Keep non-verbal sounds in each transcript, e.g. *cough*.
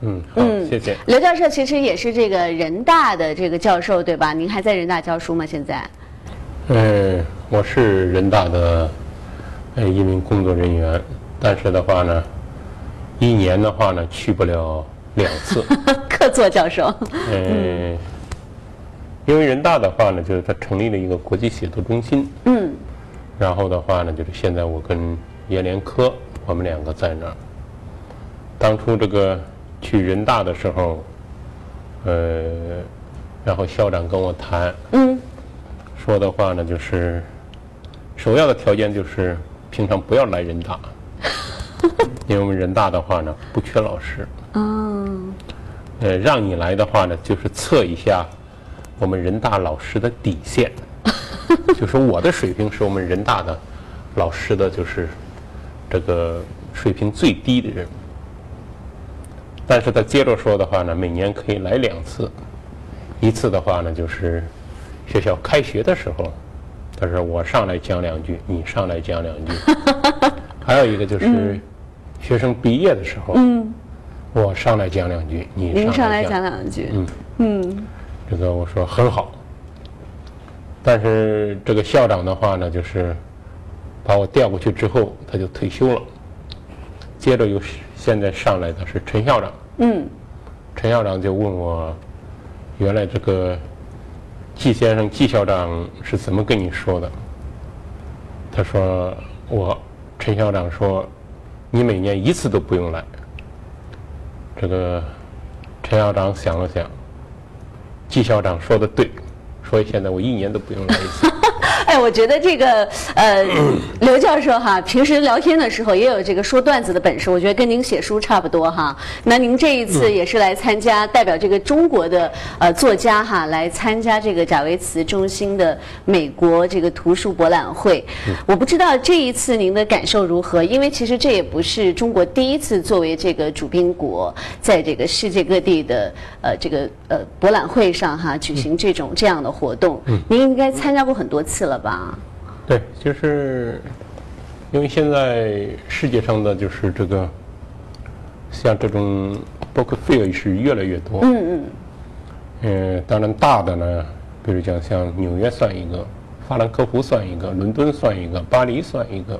嗯，好，谢谢。刘教授其实也是这个人大的这个教授，对吧？您还在人大教书吗？现在？嗯，我是人大的呃一名工作人员，但是的话呢，一年的话呢去不了两次。*laughs* 客座教授。嗯，因为人大的话呢，就是他成立了一个国际写作中心。嗯。然后的话呢，就是现在我跟阎连科，我们两个在那儿。当初这个。去人大的时候，呃，然后校长跟我谈，嗯，说的话呢，就是首要的条件就是平常不要来人大，*laughs* 因为我们人大的话呢不缺老师，嗯，呃，让你来的话呢，就是测一下我们人大老师的底线，*laughs* 就说我的水平是我们人大的老师的就是这个水平最低的人。但是他接着说的话呢，每年可以来两次，一次的话呢就是学校开学的时候，他说我上来讲两句，你上来讲两句，*laughs* 还有一个就是学生毕业的时候，我上来讲两句，你上来讲。两句，嗯。嗯，这个我说很好，但是这个校长的话呢，就是把我调过去之后，他就退休了，接着又是。现在上来的是陈校长。嗯，陈校长就问我，原来这个季先生、季校长是怎么跟你说的？他说我陈校长说，你每年一次都不用来。这个陈校长想了想，季校长说的对，所以现在我一年都不用来一次。哎，我觉得这个呃，*clears throat* 刘教授哈，平时聊天的时候也有这个说段子的本事。我觉得跟您写书差不多哈。那您这一次也是来参加，代表这个中国的呃作家哈来参加这个贾维茨中心的美国这个图书博览会。我不知道这一次您的感受如何，因为其实这也不是中国第一次作为这个主宾国，在这个世界各地的呃这个呃博览会上哈举行这种这样的活动。您应该参加过很多次了。吧，对，就是因为现在世界上的就是这个像这种 book fair 是越来越多。嗯嗯。嗯，当然大的呢，比如讲像纽约算一个，法兰克福算一个，伦敦算一个，巴黎算一个。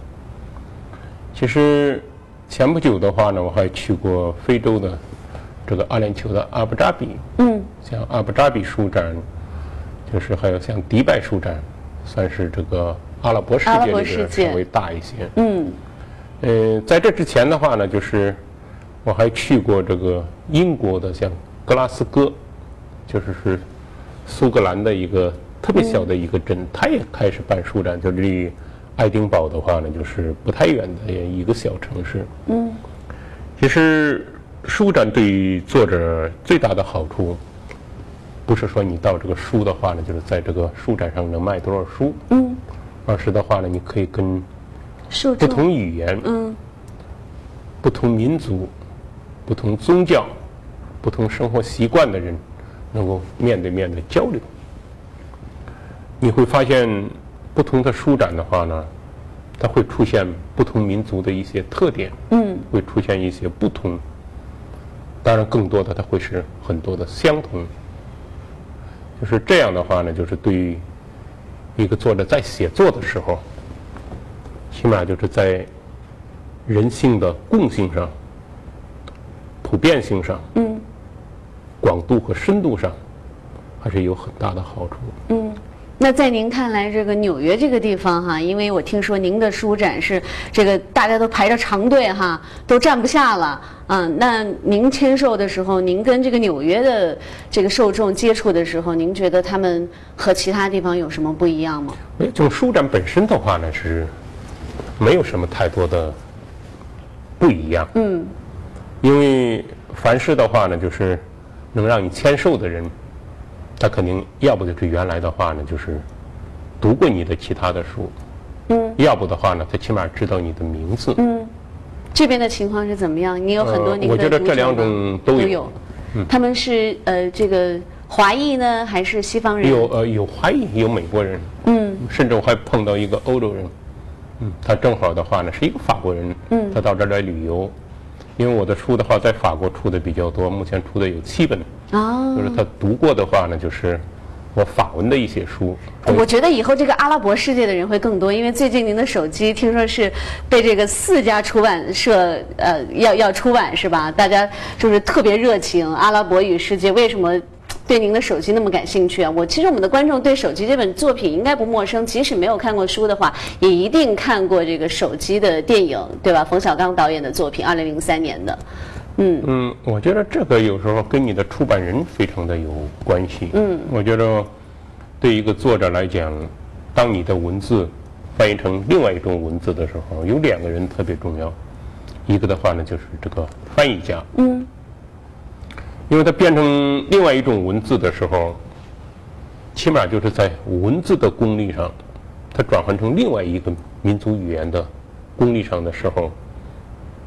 其实前不久的话呢，我还去过非洲的这个阿联酋的阿布扎比。嗯。像阿布扎比书展，就是还有像迪拜书展。算是这个阿拉伯世界里边稍微大一些。嗯，呃，在这之前的话呢，就是我还去过这个英国的，像格拉斯哥，就是是苏格兰的一个特别小的一个镇，它也开始办书展，就离爱丁堡的话呢，就是不太远的一个小城市。嗯，其实书展对于作者最大的好处。不是说你到这个书的话呢，就是在这个书展上能卖多少书，嗯，而是的话呢，你可以跟不同语言、嗯，不同民族、不同宗教、不同生活习惯的人，能够面对面的交流。你会发现，不同的书展的话呢，它会出现不同民族的一些特点，嗯，会出现一些不同。当然，更多的它会是很多的相同。就是这样的话呢，就是对于一个作者在写作的时候，起码就是在人性的共性上、普遍性上、嗯，广度和深度上，还是有很大的好处。嗯。那在您看来，这个纽约这个地方哈，因为我听说您的书展是这个大家都排着长队哈，都站不下了。嗯，那您签售的时候，您跟这个纽约的这个受众接触的时候，您觉得他们和其他地方有什么不一样吗？就书展本身的话呢，是没有什么太多的不一样。嗯，因为凡事的话呢，就是能让你签售的人。他肯定要不就是原来的话呢，就是读过你的其他的书，嗯，要不的话呢，他起码知道你的名字。嗯，这边的情况是怎么样？你有很多您的我觉得这两种都有。嗯，他们是呃这个华裔呢，还是西方人？有呃有华裔，有美国人。嗯，甚至我还碰到一个欧洲人，嗯，他正好的话呢是一个法国人，嗯，他到这儿来旅游，因为我的书的话在法国出的比较多，目前出的有七本。哦，就是他读过的话呢，就是我法文的一些书。我觉得以后这个阿拉伯世界的人会更多，因为最近您的手机听说是被这个四家出版社呃要要出版是吧？大家就是特别热情。阿拉伯语世界为什么对您的手机那么感兴趣啊？我其实我们的观众对手机这本作品应该不陌生，即使没有看过书的话，也一定看过这个手机的电影，对吧？冯小刚导演的作品，二零零三年的。嗯嗯，我觉得这个有时候跟你的出版人非常的有关系。嗯，我觉得对一个作者来讲，当你的文字翻译成另外一种文字的时候，有两个人特别重要。一个的话呢，就是这个翻译家。嗯，因为它变成另外一种文字的时候，起码就是在文字的功力上，它转换成另外一个民族语言的功力上的时候，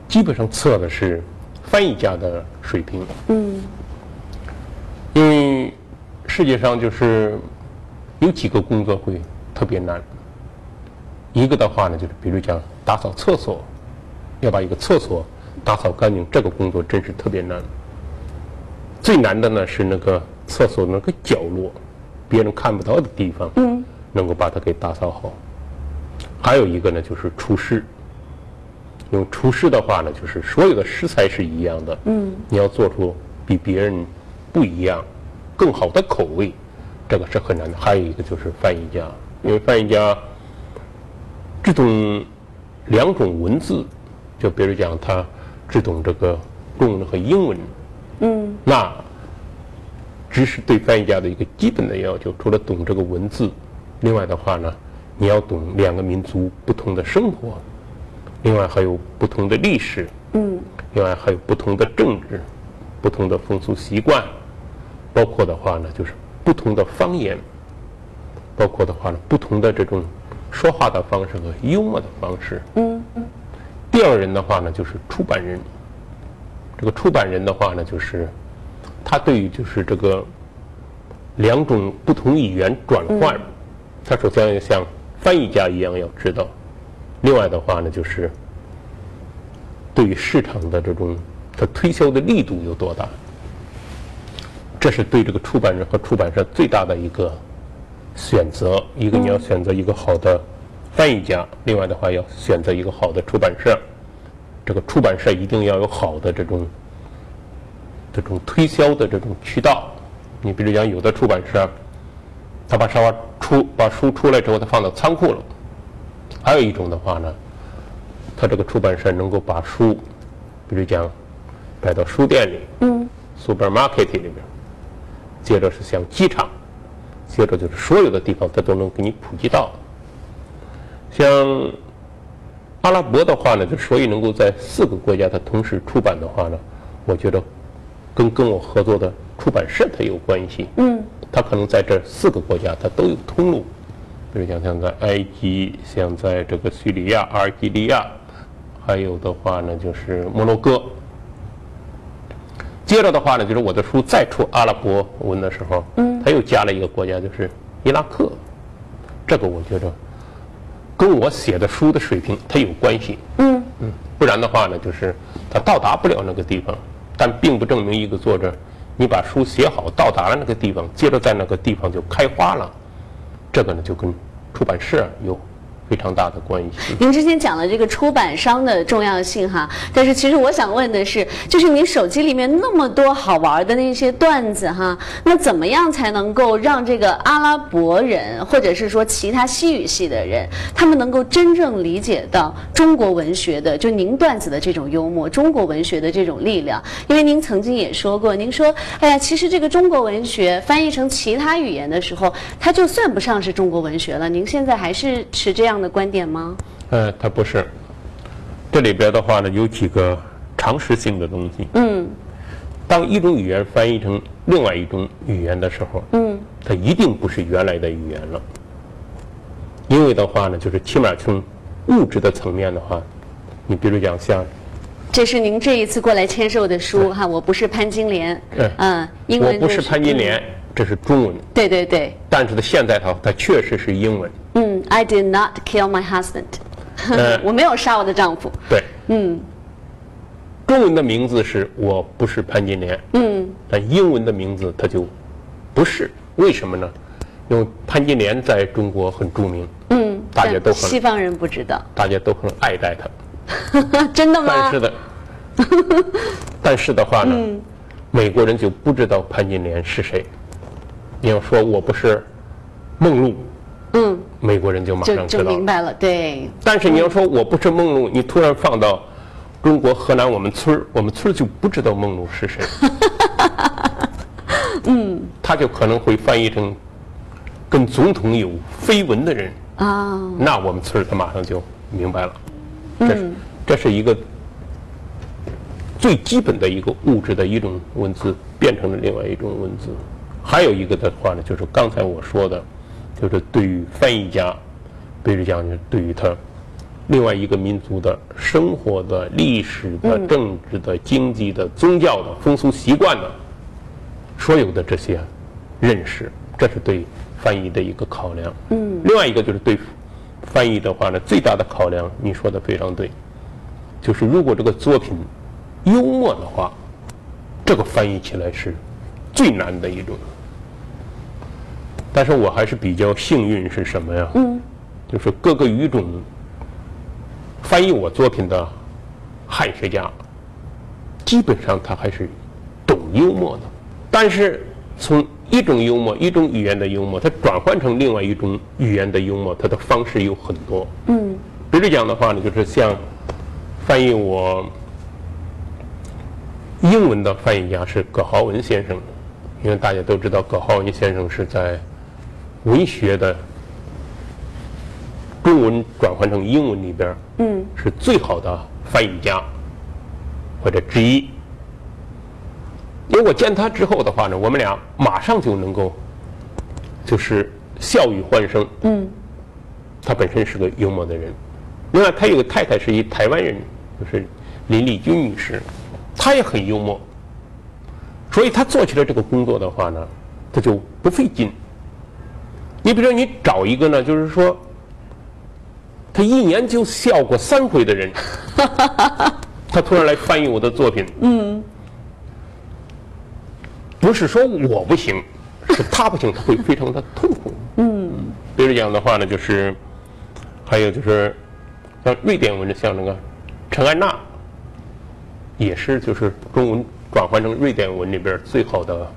基本上测的是。翻译家的水平，嗯，因为世界上就是有几个工作会特别难，一个的话呢，就是比如讲打扫厕所，要把一个厕所打扫干净，这个工作真是特别难。最难的呢是那个厕所那个角落，别人看不到的地方，嗯，能够把它给打扫好。还有一个呢，就是厨师。用厨师的话呢，就是所有的食材是一样的，嗯，你要做出比别人不一样、更好的口味，这个是很难的。还有一个就是翻译家，因为翻译家只懂两种文字，就比如讲他只懂这个中文和英文，嗯，那只是对翻译家的一个基本的要求。除了懂这个文字，另外的话呢，你要懂两个民族不同的生活。另外还有不同的历史，嗯，另外还有不同的政治，不同的风俗习惯，包括的话呢，就是不同的方言，包括的话呢，不同的这种说话的方式和幽默的方式，嗯嗯。第二人的话呢，就是出版人。这个出版人的话呢，就是他对于就是这个两种不同语言转换，他首先要像翻译家一样要知道。另外的话呢，就是对于市场的这种他推销的力度有多大，这是对这个出版人和出版社最大的一个选择。一个你要选择一个好的翻译家，另外的话要选择一个好的出版社。这个出版社一定要有好的这种这种推销的这种渠道。你比如讲，有的出版社，他把沙发出把书出来之后，他放到仓库了。还有一种的话呢，他这个出版社能够把书，比如讲摆到书店里，嗯，supermarket 里边，接着是像机场，接着就是所有的地方，他都能给你普及到。像阿拉伯的话呢，就所以能够在四个国家它同时出版的话呢，我觉得跟跟我合作的出版社它有关系，嗯，它可能在这四个国家它都有通路。比如讲，像在埃及，像在这个叙利亚、阿尔及利亚，还有的话呢，就是摩洛哥。接着的话呢，就是我的书再出阿拉伯文的时候，嗯，他又加了一个国家，就是伊拉克。这个我觉得跟我写的书的水平它有关系，嗯嗯，不然的话呢，就是他到达不了那个地方，但并不证明一个作者你把书写好到达了那个地方，接着在那个地方就开花了。这个呢，就跟出版社有。非常大的关系。您之前讲了这个出版商的重要性哈，但是其实我想问的是，就是你手机里面那么多好玩的那些段子哈，那怎么样才能够让这个阿拉伯人或者是说其他西语系的人，他们能够真正理解到中国文学的就您段子的这种幽默，中国文学的这种力量？因为您曾经也说过，您说，哎呀，其实这个中国文学翻译成其他语言的时候，它就算不上是中国文学了。您现在还是持这样？的观点吗？呃，它不是。这里边的话呢，有几个常识性的东西。嗯。当一种语言翻译成另外一种语言的时候，嗯，它一定不是原来的语言了。因为的话呢，就是起码从物质的层面的话，你比如讲像，这是您这一次过来签售的书哈，我不是潘金莲。嗯。英文。我不是潘金莲，这是中文。对对对。但是它现在它它确实是英文。嗯，I did not kill my husband。*laughs* 我没有杀我的丈夫。对。嗯。中文的名字是我不是潘金莲，嗯，但英文的名字它就不是，为什么呢？因为潘金莲在中国很著名，嗯，大家都很西方人不知道，大家都很爱戴她。*laughs* 真的吗？但是的，*laughs* 但是的话呢，美国人就不知道潘金莲是谁。你要说我不是梦露，嗯，美国人就马就就上知道了。明白了，对，但是你要说我不是梦露，你突然放到中国河南我们村儿，我们村儿就不知道梦露是谁。*laughs* 嗯，他就可能会翻译成跟总统有绯闻的人，啊，那我们村儿他马上就明白了。这是这是一个最基本的一个物质的一种文字变成了另外一种文字。还有一个的话呢，就是刚才我说的，就是对于翻译家，比如讲对于他另外一个民族的生活的、历史的、政治的、经济的、宗教的、风俗习惯的，所有的这些认识，这是对翻译的一个考量。嗯。另外一个就是对翻译的话呢，最大的考量，你说的非常对，就是如果这个作品幽默的话，这个翻译起来是最难的一种。但是我还是比较幸运，是什么呀？嗯，就是各个语种翻译我作品的汉学家，基本上他还是懂幽默的。但是从一种幽默、一种语言的幽默，它转换成另外一种语言的幽默，它的方式有很多。嗯，比如讲的话呢，就是像翻译我英文的翻译家是葛豪文先生，因为大家都知道葛豪文先生是在文学的中文转换成英文里边，嗯，是最好的翻译家或者之一。因为我见他之后的话呢，我们俩马上就能够就是笑语欢声。嗯，他本身是个幽默的人，另外他有个太太是一台湾人，就是林丽君女士，她也很幽默，所以他做起来这个工作的话呢，他就不费劲。你比如说，你找一个呢，就是说，他一年就笑过三回的人，*laughs* 他突然来翻译我的作品，嗯，不是说我不行，是他不行，他会非常的痛苦。嗯，比如讲的话呢，就是还有就是像瑞典文的，像那个陈安娜，也是就是中文转换成瑞典文里边最好的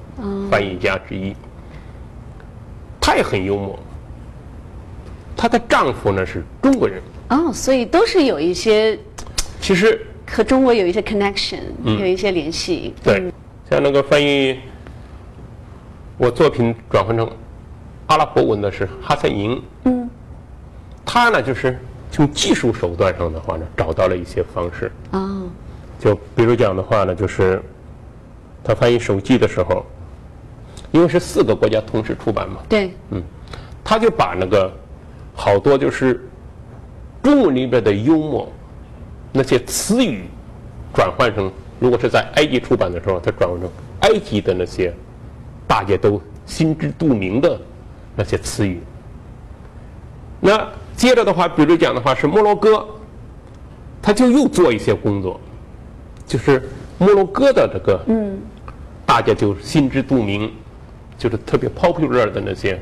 翻译家之一。她也很幽默。她的丈夫呢是中国人，哦，所以都是有一些其实和中国有一些 connection，、有一些联系。对，像那个翻译我作品转换成阿拉伯文的是哈森营，嗯，他呢就是从技术手段上的话呢，找到了一些方式，哦，就比如讲的话呢，就是他翻译手记的时候，因为是四个国家同时出版嘛，对，嗯。他就把那个好多就是中文里边的幽默那些词语转换成，如果是在埃及出版的时候，他转换成埃及的那些大家都心知肚明的那些词语。那接着的话，比如讲的话是摩洛哥，他就又做一些工作，就是摩洛哥的这个，嗯，大家就心知肚明，就是特别 popular 的那些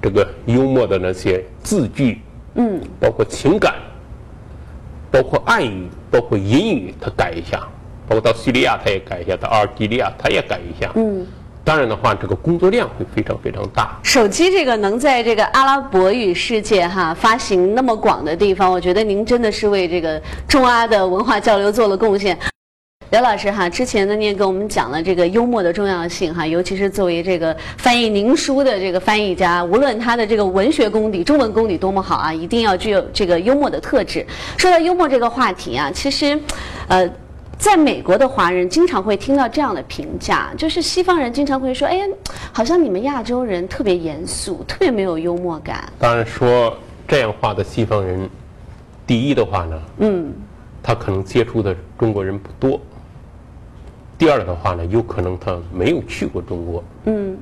这个幽默的那些字句，嗯，包括情感，包括暗语，包括隐语，他改一下，包括到叙利亚他也改一下，到阿尔及利亚他也改一下，嗯，当然的话，这个工作量会非常非常大。手机这个能在这个阿拉伯语世界哈发行那么广的地方，我觉得您真的是为这个中阿的文化交流做了贡献。刘老师哈，之前呢你也跟我们讲了这个幽默的重要性哈，尤其是作为这个翻译您书的这个翻译家，无论他的这个文学功底、中文功底多么好啊，一定要具有这个幽默的特质。说到幽默这个话题啊，其实，呃。在美国的华人经常会听到这样的评价，就是西方人经常会说：“哎呀，好像你们亚洲人特别严肃，特别没有幽默感。当然说这样话的西方人，第一的话呢，嗯，他可能接触的中国人不多；第二的话呢，有可能他没有去过中国；嗯，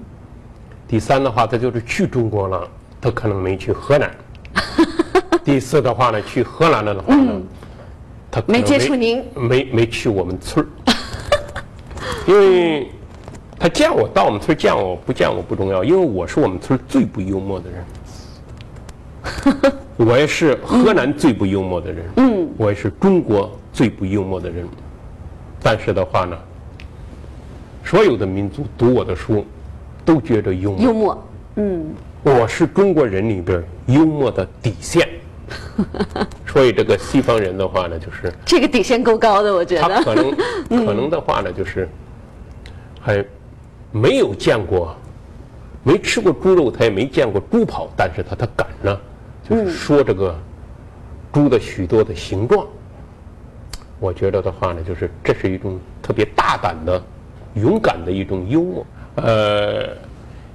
第三的话，他就是去中国了，他可能没去河南；*laughs* 第四的话呢，去河南了的话呢，他可能没接触您。没没去我们村儿，*laughs* 因为他见我到我们村儿见我不见我不重要，因为我是我们村儿最不幽默的人，*laughs* 我也是河南最不幽默的人，嗯，我也是中国最不幽默的人，但是的话呢，所有的民族读我的书都觉得幽默，幽默，嗯，我是中国人里边幽默的底线。*laughs* 所以这个西方人的话呢，就是这个底线够高的，我觉得他得。可能 *laughs* 可能的话呢，就是还没有见过，没吃过猪肉，他也没见过猪跑，但是他他敢呢，就是说这个猪的许多的形状。我觉得的话呢，就是这是一种特别大胆的、勇敢的一种幽默。呃，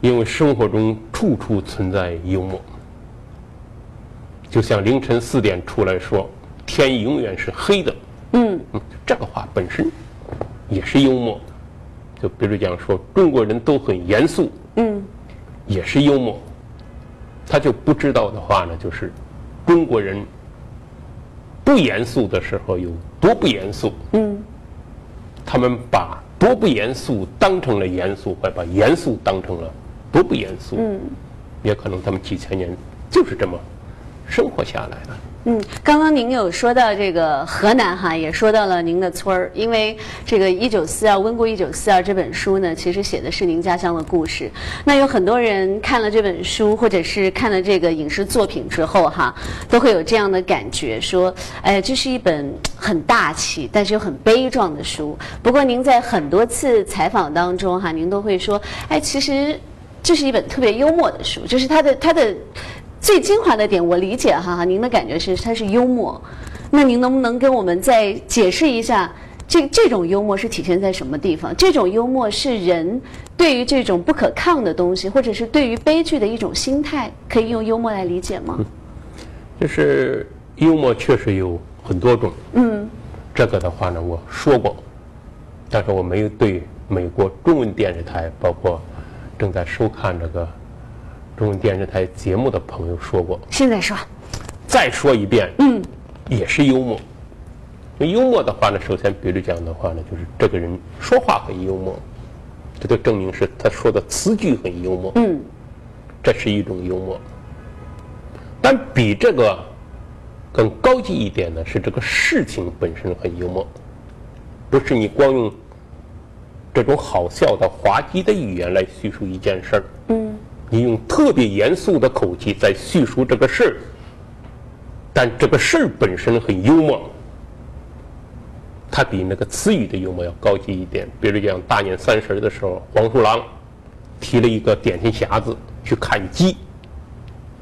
因为生活中处处存在幽默。就像凌晨四点出来说，天永远是黑的。嗯，这个话本身也是幽默。就比如讲说，中国人都很严肃。嗯，也是幽默。他就不知道的话呢，就是中国人不严肃的时候有多不严肃。嗯，他们把多不严肃当成了严肃，快把严肃当成了多不严肃。嗯，也可能他们几千年就是这么。生活下来的。嗯，刚刚您有说到这个河南哈，也说到了您的村儿，因为这个《一九四二温故一九四二》这本书呢，其实写的是您家乡的故事。那有很多人看了这本书，或者是看了这个影视作品之后哈，都会有这样的感觉，说，哎，这是一本很大气，但是又很悲壮的书。不过您在很多次采访当中哈，您都会说，哎，其实这是一本特别幽默的书，就是它的它的。最精华的点，我理解哈，您的感觉是它是幽默。那您能不能跟我们再解释一下，这这种幽默是体现在什么地方？这种幽默是人对于这种不可抗的东西，或者是对于悲剧的一种心态，可以用幽默来理解吗？就是幽默确实有很多种。嗯。这个的话呢，我说过，但是我没有对美国中文电视台，包括正在收看这个。中央电视台节目的朋友说过，现在说，再说一遍，嗯，也是幽默。幽默的话呢，首先，比如讲的话呢，就是这个人说话很幽默，这就证明是他说的词句很幽默，嗯，这是一种幽默。但比这个更高级一点的是，这个事情本身很幽默，不是你光用这种好笑的滑稽的语言来叙述一件事儿，嗯。你用特别严肃的口气在叙述这个事儿，但这个事儿本身很幽默，它比那个词语的幽默要高级一点。比如讲大年三十的时候，黄鼠狼提了一个点心匣子去看鸡，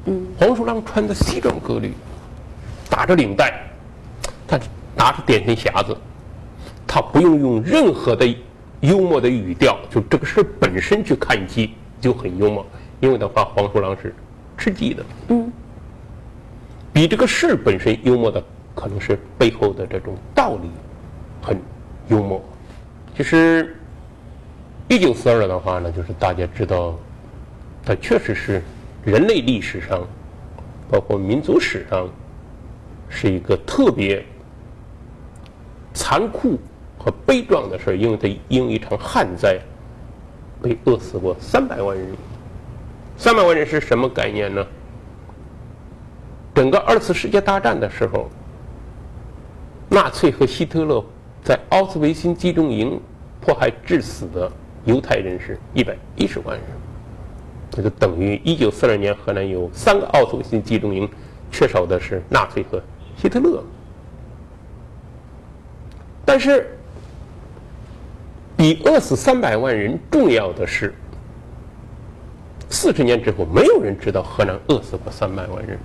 嗯，黄鼠狼穿的西装革履，打着领带，他拿着点心匣子，他不用用任何的幽默的语调，就这个事儿本身去看鸡就很幽默。因为的话，黄鼠狼是吃鸡的。嗯。比这个事本身幽默的，可能是背后的这种道理很幽默。其实，一九四二的话呢，就是大家知道，它确实是人类历史上，包括民族史上，是一个特别残酷和悲壮的事，因为它因为一场旱灾被饿死过三百万人。三百万人是什么概念呢？整个二次世界大战的时候，纳粹和希特勒在奥斯维辛集中营迫害致死的犹太人是一百一十万人，这就等于一九四二年河南有三个奥斯维辛集中营，缺少的是纳粹和希特勒。但是，比饿死三百万人重要的是。四十年之后，没有人知道河南饿死过三百万人。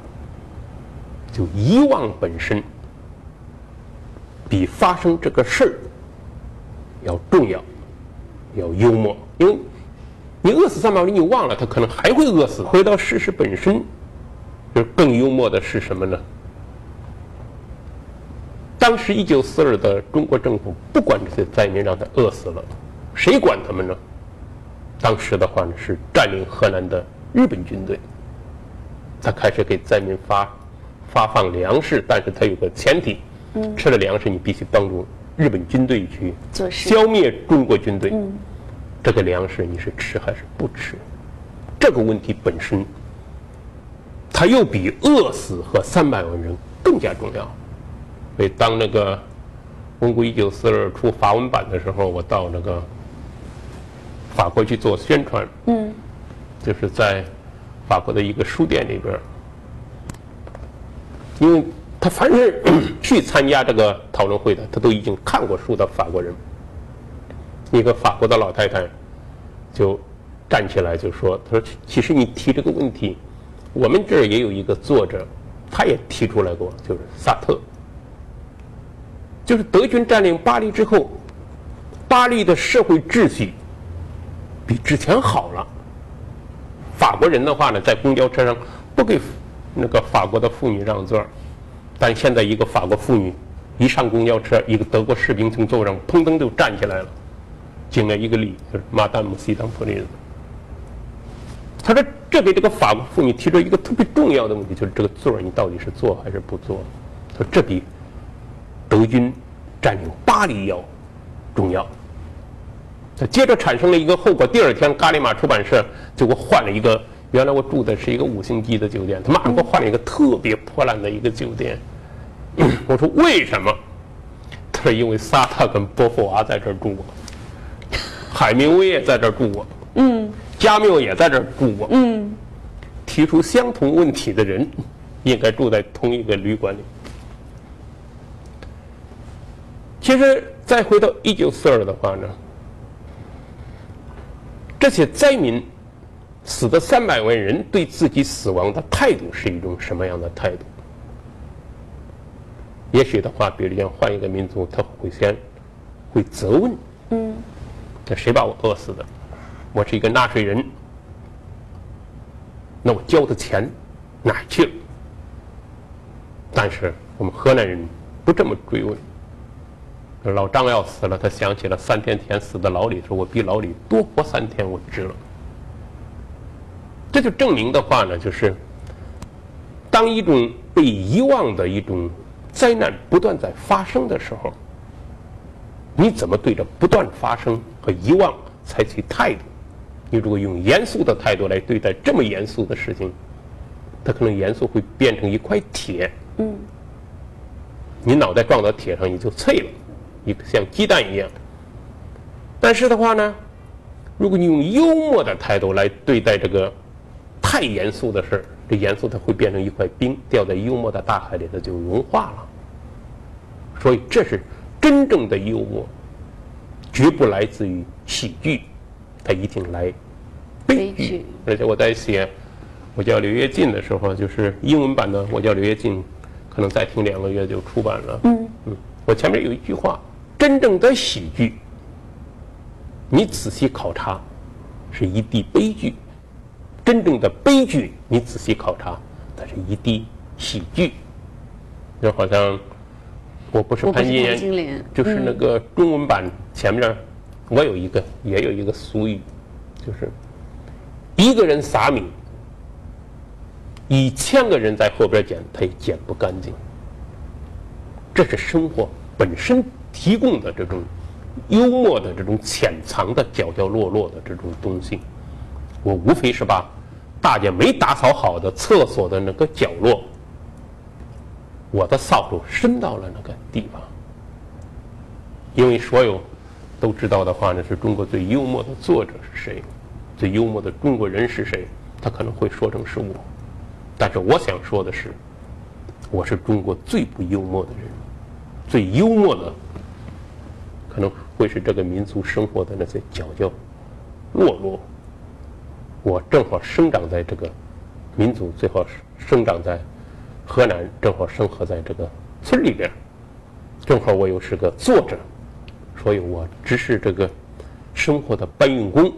就遗忘本身，比发生这个事儿要重要，要幽默。因为你饿死三百万人，你忘了他可能还会饿死。回到事实本身，就更幽默的是什么呢？当时一九四二的中国政府不管这些灾民，让他饿死了，谁管他们呢？当时的话呢，是占领河南的日本军队，他开始给灾民发发放粮食，但是他有个前提，吃了粮食，你必须帮助日本军队去消灭中国军队。这个粮食你是吃还是不吃？这个问题本身，它又比饿死和三百万人更加重要。所以当那个《公国一九四二》出法文版的时候，我到那个法国去做宣传。嗯，就是在法国的一个书店里边儿，因为他凡是去参加这个讨论会的，他都已经看过书的法国人。一个法国的老太太就站起来就说：“她说，其实你提这个问题，我们这儿也有一个作者，他也提出来过，就是萨特。就是德军占领巴黎之后，巴黎的社会秩序比之前好了。法国人的话呢，在公交车上不给那个法国的妇女让座，但现在一个法国妇女一上公交车，一个德国士兵从座上砰噔就站起来了。”敬了一个礼，就是马丹姆西当普利子。他说：“这给这个法国妇女提出一个特别重要的问题，就是这个座儿你到底是坐还是不坐？”他说：“这比德军占领巴黎要重要。”他接着产生了一个后果。第二天，《伽利玛出版社就给我换了一个，原来我住的是一个五星级的酒店，他马上给我换了一个特别破烂的一个酒店。*clears throat* 我说：“为什么？”他说：“因为萨特跟波伏娃在这儿住过。”海明威也在这儿住过，嗯，加缪也在这儿住过，嗯，提出相同问题的人，应该住在同一个旅馆里。其实再回到一九四二的话呢，这些灾民死的三百万人对自己死亡的态度是一种什么样的态度？也许的话，比如讲换一个民族，他会先会责问，嗯。这谁把我饿死的？我是一个纳税人，那我交的钱哪去了？但是我们河南人不这么追问。老张要死了，他想起了三天前死的老李，说我比老李多活三天，我值了。这就证明的话呢，就是当一种被遗忘的一种灾难不断在发生的时候。你怎么对着不断发生和遗忘采取态度？你如果用严肃的态度来对待这么严肃的事情，它可能严肃会变成一块铁。嗯。你脑袋撞到铁上，你就脆了，一个像鸡蛋一样。但是的话呢，如果你用幽默的态度来对待这个太严肃的事儿，这严肃它会变成一块冰，掉在幽默的大海里，它就融化了。所以这是。真正的幽默，绝不来自于喜剧，它一定来悲剧。而且我在写《我叫刘跃进》的时候，就是英文版的《我叫刘跃进》，可能再听两个月就出版了。嗯嗯，我前面有一句话：真正的喜剧，你仔细考察，是一地悲剧；真正的悲剧，你仔细考察，它是一地喜剧。就好像。我不是潘金莲，就是那个中文版前面，我有一个也有一个俗语，就是一个人撒米，一千个人在后边捡，他也捡不干净。这是生活本身提供的这种幽默的这种潜藏的角角落落的这种东西。我无非是把大家没打扫好的厕所的那个角落。我的扫帚伸到了那个地方，因为所有都知道的话呢，是中国最幽默的作者是谁，最幽默的中国人是谁，他可能会说成是我，但是我想说的是，我是中国最不幽默的人，最幽默的可能会是这个民族生活的那些角角落落。我正好生长在这个民族，最好生长在。河南正好生活在这个村里边，正好我又是个作者，所以我只是这个生活的搬运工，